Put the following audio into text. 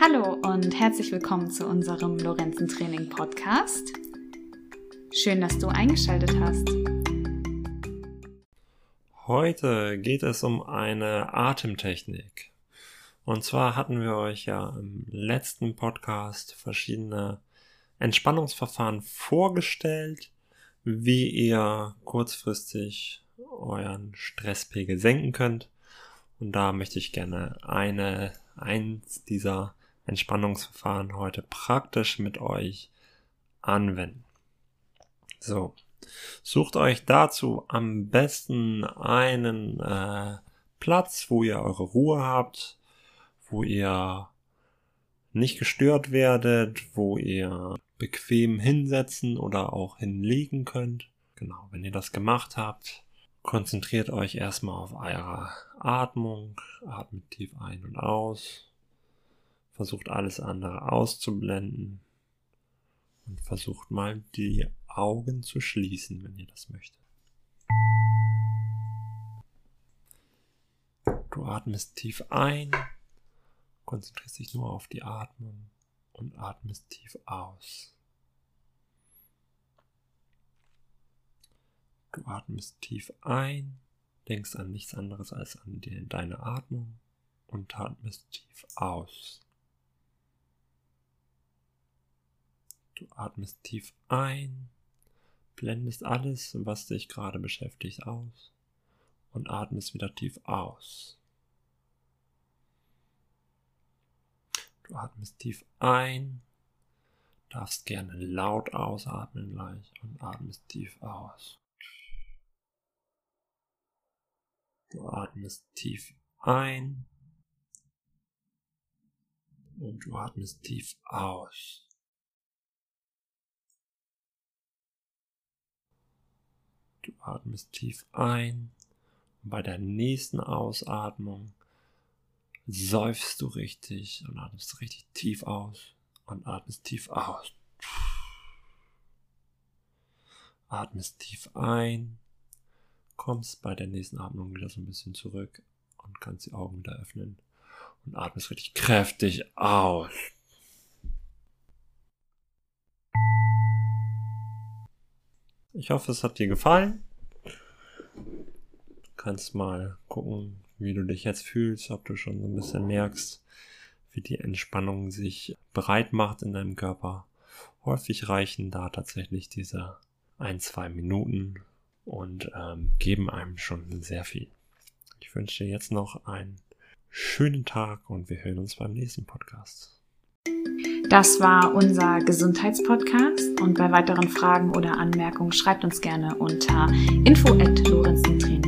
Hallo und herzlich willkommen zu unserem Lorenzen Training Podcast. Schön, dass du eingeschaltet hast. Heute geht es um eine Atemtechnik. Und zwar hatten wir euch ja im letzten Podcast verschiedene Entspannungsverfahren vorgestellt, wie ihr kurzfristig euren Stresspegel senken könnt. Und da möchte ich gerne eine, eins dieser Entspannungsverfahren heute praktisch mit euch anwenden. So, sucht euch dazu am besten einen äh, Platz, wo ihr eure Ruhe habt, wo ihr nicht gestört werdet, wo ihr bequem hinsetzen oder auch hinlegen könnt. Genau, wenn ihr das gemacht habt, konzentriert euch erstmal auf eure Atmung, atmet tief ein und aus versucht alles andere auszublenden und versucht mal die Augen zu schließen, wenn ihr das möchtet. Du atmest tief ein, konzentrierst dich nur auf die Atmung und atmest tief aus. Du atmest tief ein, denkst an nichts anderes als an deine Atmung und atmest tief aus. Du atmest tief ein, blendest alles, was dich gerade beschäftigt, aus und atmest wieder tief aus. Du atmest tief ein, darfst gerne laut ausatmen gleich und atmest tief aus. Du atmest tief ein und du atmest tief aus. Atmest tief ein und bei der nächsten Ausatmung seufst du richtig und atmest richtig tief aus und atmest tief aus. Atmest tief ein, kommst bei der nächsten Atmung wieder so ein bisschen zurück und kannst die Augen wieder öffnen und atmest richtig kräftig aus. Ich hoffe, es hat dir gefallen. Kannst mal gucken, wie du dich jetzt fühlst, ob du schon so ein bisschen merkst, wie die Entspannung sich breit macht in deinem Körper. Häufig reichen da tatsächlich diese ein, zwei Minuten und ähm, geben einem schon sehr viel. Ich wünsche dir jetzt noch einen schönen Tag und wir hören uns beim nächsten Podcast. Das war unser Gesundheitspodcast und bei weiteren Fragen oder Anmerkungen schreibt uns gerne unter info at